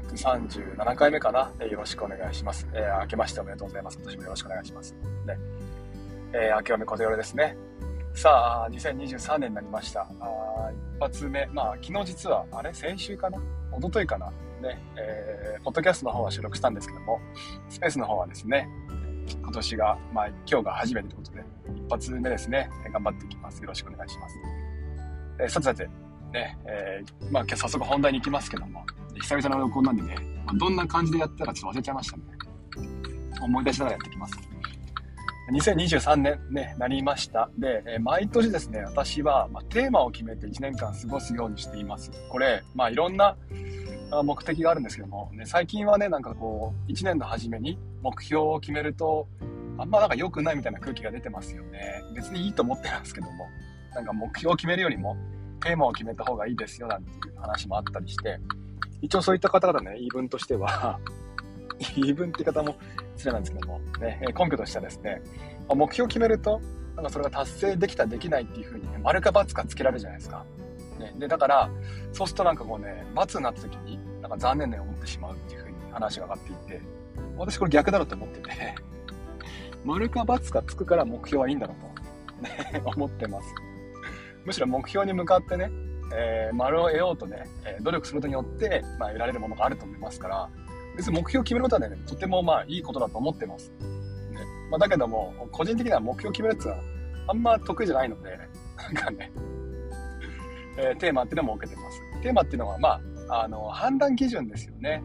237回目かな、えよろしくお願いします。えー、明けましておめでとうございます。今年もよろしくお願いします。ね。えー、明けおめことよろですね。さあ、2023年になりました。あ一発目。まあ、昨日実は、あれ？先週かな？一昨日かな？ね、えー、ポッドキャストの方は収録したんですけども、スペースの方はですね、今年が、まあ、今日が初めてということで、一発目ですね、頑張っていきます。よろしくお願いします。えー、さてさて、ね、えー、まあ、今日早速本題に行きますけども、久々の録音なんでね、ま、どんな感じでやったかちょっと忘れちゃいましたね。思い出しながらやってきます。2023年ね、なりました。で、え毎年ですね、私は、まテーマを決めて1年間過ごすようにしています。これ、まあいろんな目的があるんですけども、ね、最近はね、なんかこう、1年の初めに目標を決めると、あんまなんか良くないみたいな空気が出てますよね。別にいいと思ってるんですけども、なんか目標を決めるよりも、テーマを決めた方がいいですよなんていう話もあったりして、一応そういった方々ね、言い分としては 言い分って言い方も失礼なんですけども、ね、根拠としてはですね、目標を決めると、なんかそれが達成できた、できないっていう風にね、丸か×かつけられるじゃないですか。ね、で、だから、そうするとなんかこうね、×になった時に、なんか残念に思ってしまうっていう風に話が上がっていて、私これ逆だろうって思ってて、丸か×かつくから目標はいいんだろうと、ね、思ってます。むしろ目標に向かってね、えー、丸を得ようとね、え努力することによって、まあ、得られるものがあると思いますから、別に目標を決めることはね、とてもまあいいことだと思ってます。ねまあ、だけども、個人的には目標を決めるっていうのはあんま得意じゃないので、なんかね、えー、テーマっていうのも受けてます。テーマっていうのは、まあ、あの、判断基準ですよね。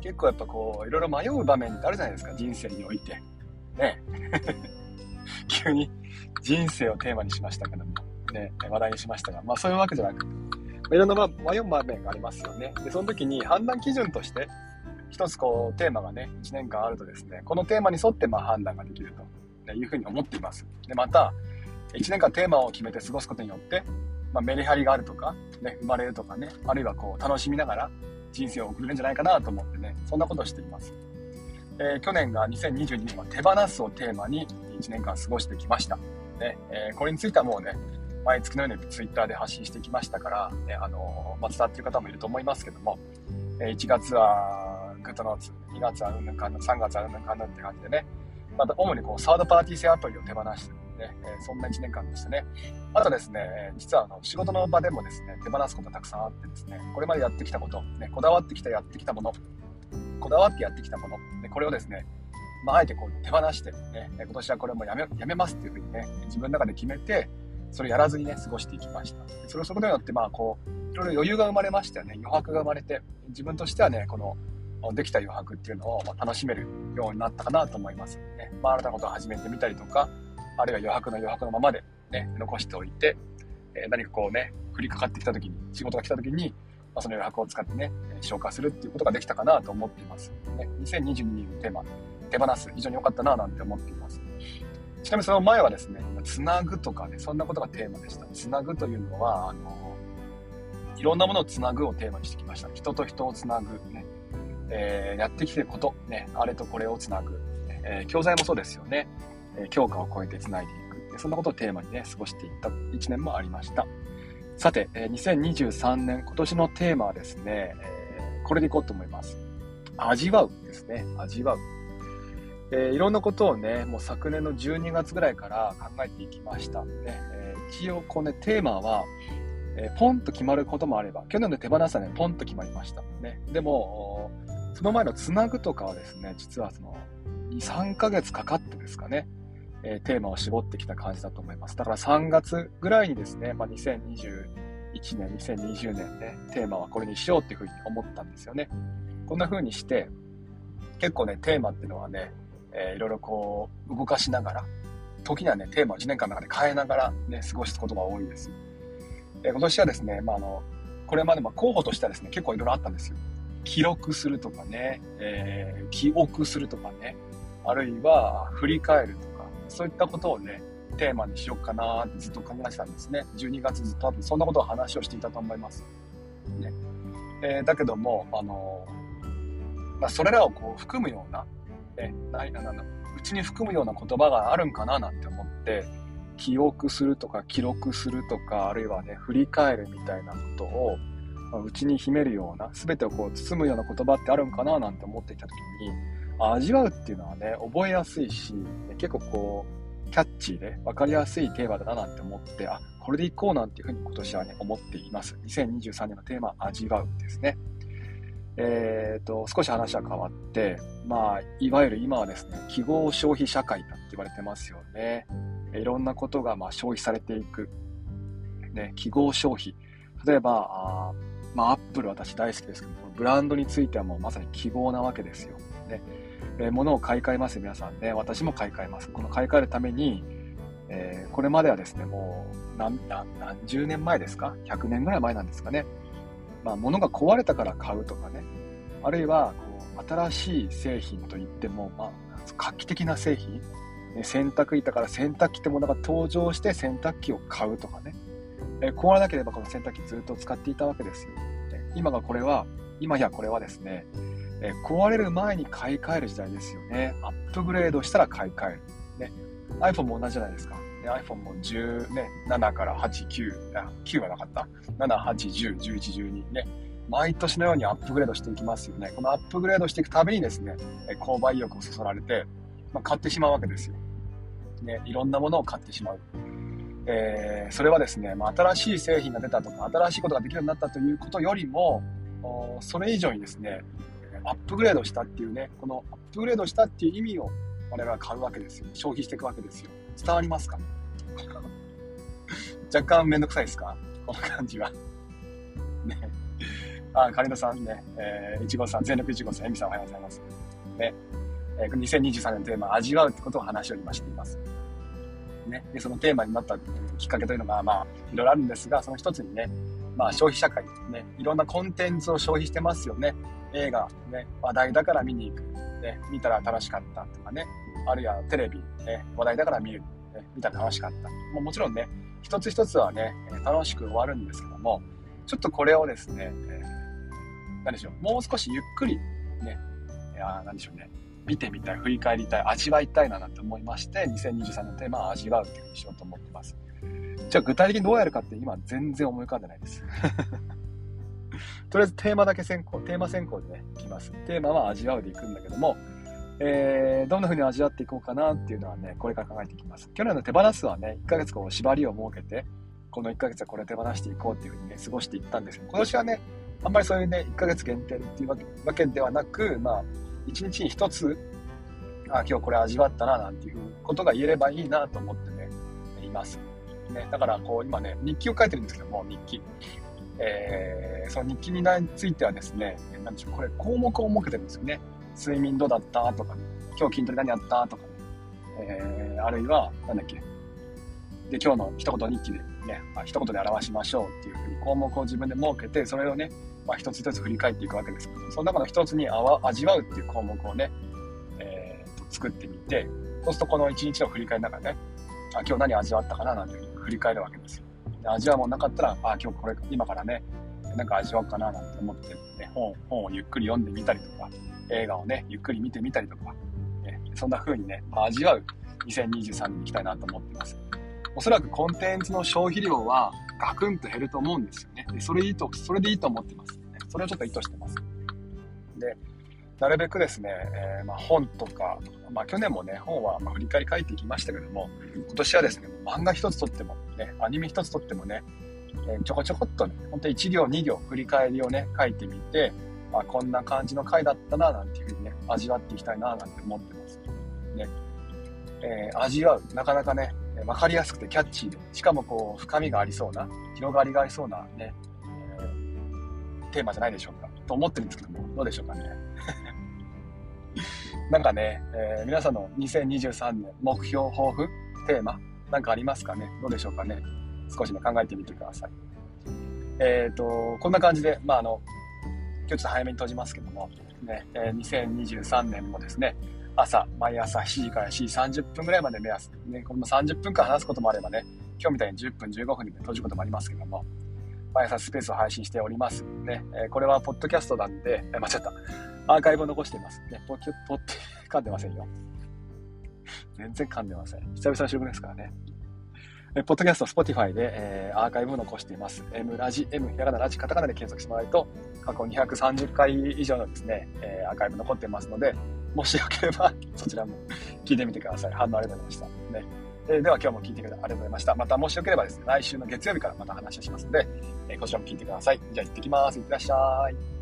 結構やっぱこう、いろいろ迷う場面ってあるじゃないですか、人生において。ね。急に人生をテーマにしましたけども。ね、話題にしましたが、まあそういうわけじゃなくて、いろんな迷う場面がありますよね。で、その時に判断基準として、一つこうテーマがね、1年間あるとですね、このテーマに沿ってまあ判断ができるというふうに思っています。で、また、1年間テーマを決めて過ごすことによって、まあ、メリハリがあるとか、ね、生まれるとかね、あるいはこう楽しみながら人生を送れるんじゃないかなと思ってね、そんなことをしています。えー、去年が2022年は手放すをテーマに1年間過ごしてきました。ねえー、これについてはもうね、毎月のようにツイッターで発信してきましたから、ね、あの、まあ、伝わってる方もいると思いますけども、え1月はグッドノーツ、2月はうんぬんかんぬん、3月はうんぬんかんぬんって感じでね、また主にこうサードパーティー製アプリを手放してね、えそんな1年間でしたね。あとですね、実はあの仕事の場でもですね、手放すことたくさんあってですね、これまでやってきたこと、ね、こだわってきたやってきたもの、こだわってやってきたもの、ね、これをですね、まあ、あえてこう手放して、ね、今年はこれもやめやめますっていうふうにね、自分の中で決めて、それやらずにね、過ごしていきました。それをすることによって、まあ、こう、いろいろ余裕が生まれましたよね。余白が生まれて、自分としてはね、この、できた余白っていうのを楽しめるようになったかなと思います。ね、まあ、新たなことを始めてみたりとか、あるいは余白の余白のままで、ね、残しておいて、え何かこうね、降りかかってきた時に、仕事が来た時に、まあ、その余白を使ってね、消化するっていうことができたかなと思っています。ね、2022年のテーマ、手放す、非常に良かったななんて思っています。ちなみにその前はですね、つなぐとかね、そんなことがテーマでした。つなぐというのは、あの、いろんなものをつなぐをテーマにしてきました。人と人をつなぐ、ね、えー、やってきてること、ね、あれとこれをつなぐ、えー、教材もそうですよね。えー、教科を超えてつないでいくで。そんなことをテーマにね、過ごしていった1年もありました。さて、え、2023年、今年のテーマはですね、え、これでいこうと思います。味わうですね。味わう。えー、いろんなことをね、もう昨年の12月ぐらいから考えていきました。ねえー、一応こうね、テーマは、えー、ポンと決まることもあれば、去年の手放すはね、ポンと決まりました。ね、でも、その前のつなぐとかはですね、実はその、2、3ヶ月かかってですかね、えー、テーマを絞ってきた感じだと思います。だから3月ぐらいにですね、まあ、2021年、2020年ね、テーマはこれにしようっていうふうに思ったんですよね。こんな風にして、結構ね、テーマっていうのはね、えー、いろいろこう、動かしながら、時にはね、テーマを1年間の中で変えながらね、過ごすことが多いです。え、今年はですね、まあ、あの、これまでも候補としてはですね、結構いろいろあったんですよ。記録するとかね、えー、記憶するとかね、あるいは振り返るとか、そういったことをね、テーマにしようかなってずっと考えてたんですね。12月ずっと多分そんなことを話をしていたと思います。ね。えー、だけども、あのまあ、それらをこう含むような、ね、ないななうちに含むような言葉があるんかななんて思って、記憶するとか記録するとか、あるいはね、振り返るみたいなことを、内に秘めるような、全てをこう包むような言葉ってあるんかななんて思っていた時に、味わうっていうのはね、覚えやすいし、結構こう、キャッチーで分かりやすいテーマだななんて思って、あ、これでいこうなんていうふうに今年はね、思っています。2023年のテーマ、味わうですね。え、ー、と、少し話は変わって、まあ、いわゆる今はですね、記号消費社会だって言われてますよね。いろんなことがまあ消費されていく。ね、記号消費。例えば、あまあ、アップル私大好きですけど、ブランドについてはもうまさに記号なわけですよ。ね、えー、物を買い替えます皆さんね。私も買い替えます。この買い替えるために、えー、これまではですね、もう何何何十年前ですか ?100 年ぐらい前なんですかね。まあ、物が壊れたから買うとかね。あるいは、こう、新しい製品といっても、まあ、画期的な製品。ね、洗濯板から洗濯機ってものが登場して洗濯機を買うとかね。え、壊れなければこの洗濯機ずっと使っていたわけですよ。ね、今がこれは、今やこれはですね、え、壊れる前に買い替える時代ですよね。アップグレードしたら買い替える。ね、iPhone も同じじゃないですか。ね、iPhone も10、ね、7から8、9、あ、9はなかった。7、8、10、11、12ね。毎年のようにアップグレードしていきますよね。このアップグレードしていくたびにですね、購買意欲をそそられて、まあ、買ってしまうわけですよ。ね、いろんなものを買ってしまう。えー、それはですね、まあ、新しい製品が出たとか、新しいことができるようになったということよりも、それ以上にですね、アップグレードしたっていうね、このアップグレードしたっていう意味を我々は買うわけですよ。消費していくわけですよ。伝わりますか？若干めんどくさいですか？この感じは。ね。あ、カリノさんね、えー、いちごさん、全力いちごさん、エミさんおはようございます。ね。えー、2023年のテーマ、味わうってことを話を今しています。ね。で、そのテーマになったきっかけというのが、まあ、いろいろあるんですが、その一つにね、まあ、消費社会、ね、いろんなコンテンツを消費してますよね。映画、ね、話題だから見に行く。ね、見たら楽しかったとかね。あるいはテレビ、ね、話題だから見る。ね、見たら楽しかった。ももちろんね、一つ一つはね、楽しく終わるんですけども、ちょっとこれをですね、えー、何でしょう、もう少しゆっくり、ね、いや何でしょうね、見てみたい、振り返りたい、味わいたいななんて思いまして、2023年のテーマは味わうっていうふうにしようと思ってます。じゃあ具体的にどうやるかって今全然思い浮かんでないです。とりあえずテーマだけ先行、テーマ先行でね、いきます。テーマは味わうでいくんだけども、えー、どんな風に味わっていこうかなっていうのはね、これから考えていきます。去年の手放すはね、1ヶ月こう縛りを設けて、この1ヶ月はこれ手放していこうっていう風にね、過ごしていったんですけど、今年はね、あんまりそういうね、1ヶ月限定っていうわけではなく、まあ、1日に1つ、あ、今日これ味わったな、なんていうことが言えればいいなと思ってね、います。ね、だからこう今ね、日記を書いてるんですけども、日記。えー、その日記についてはですね、何でしょう、これ項目を設けてるんですよね。睡眠どうだった？とかね、今日筋トレ何やった？とかね、えー、あるいは、なんだっけ、で、今日の一言日記でね、あ一言で表しましょうっていうふうに項目を自分で設けて、それをね、まあ、一つ一つ振り返っていくわけですけど、その中の一つにあわ味わうっていう項目をね、えー、作ってみて、そうするとこの一日の振り返りの中でね、あ、今日何味わったかな？なんていうふうに振り返るわけですよ。で味わうもなかったら、あ、今日これ、今からね、なんか味わおうかな？なんて思って、本本をゆっくり読んでみたりとか、映画をね、ゆっくり見てみたりとか、ね、そんな風にね、味わう2023年に行きたいなと思ってます。おそらくコンテンツの消費量はガクンと減ると思うんですよね。でそれいいと、それでいいと思ってます、ね。それをちょっと意図してます。で、なるべくですね、えー、ま、本とか、まあ、去年もね、本はま振り返り書いていきましたけども、今年はですね、漫画一つとっても、ね、アニメ一つとってもね、えー、ちょこちょこっとね、本当に1行2行振り返りをね、書いてみて、あ、こんな感じの回だったな、なんていうふうにね、味わっていきたいな、なんて思ってます。ね。えー、味わう。なかなかね、わかりやすくてキャッチーで、しかもこう、深みがありそうな、広がりがありそうなね、えー、テーマじゃないでしょうか。と思ってるんですけども、どうでしょうかね。なんかね、えー、皆さんの2023年目標、抱負、テーマ、なんかありますかね？どうでしょうかね？少しね、考えてみてください。えっ、ー、と、こんな感じで、まあ、あの、今日ちょっと早めに閉じますけども、ね、え、2023年もですね、朝、毎朝7時から7時30分ぐらいまで目安、ね、この30分間話すこともあればね、今日みたいに10分、15分で閉じることもありますけども、毎朝スペースを配信しております。ね、え、これはポッドキャストなんで、えー、間違った。アーカイブを残しています。ね、ポッ、ポッ、噛んでませんよ。全然噛んでません。久々の収録ですからね。えポッドキャスト、 Spotify で、えー、アーカイブを残しています。M ラジ、M ひらがなラジ、カタカナで検索してもらうと、過去230回以上のですね、えー、アーカイブ残ってますので、もしよければ、そちらも聞いてみてください。反応ありがとうございました。ね。えー、では今日も聞いてくれてありがとうございました。またもしよければですね、来週の月曜日からまた話をしますので、え、こちらも聞いてください。じゃあ行ってきます。いってらっしゃい。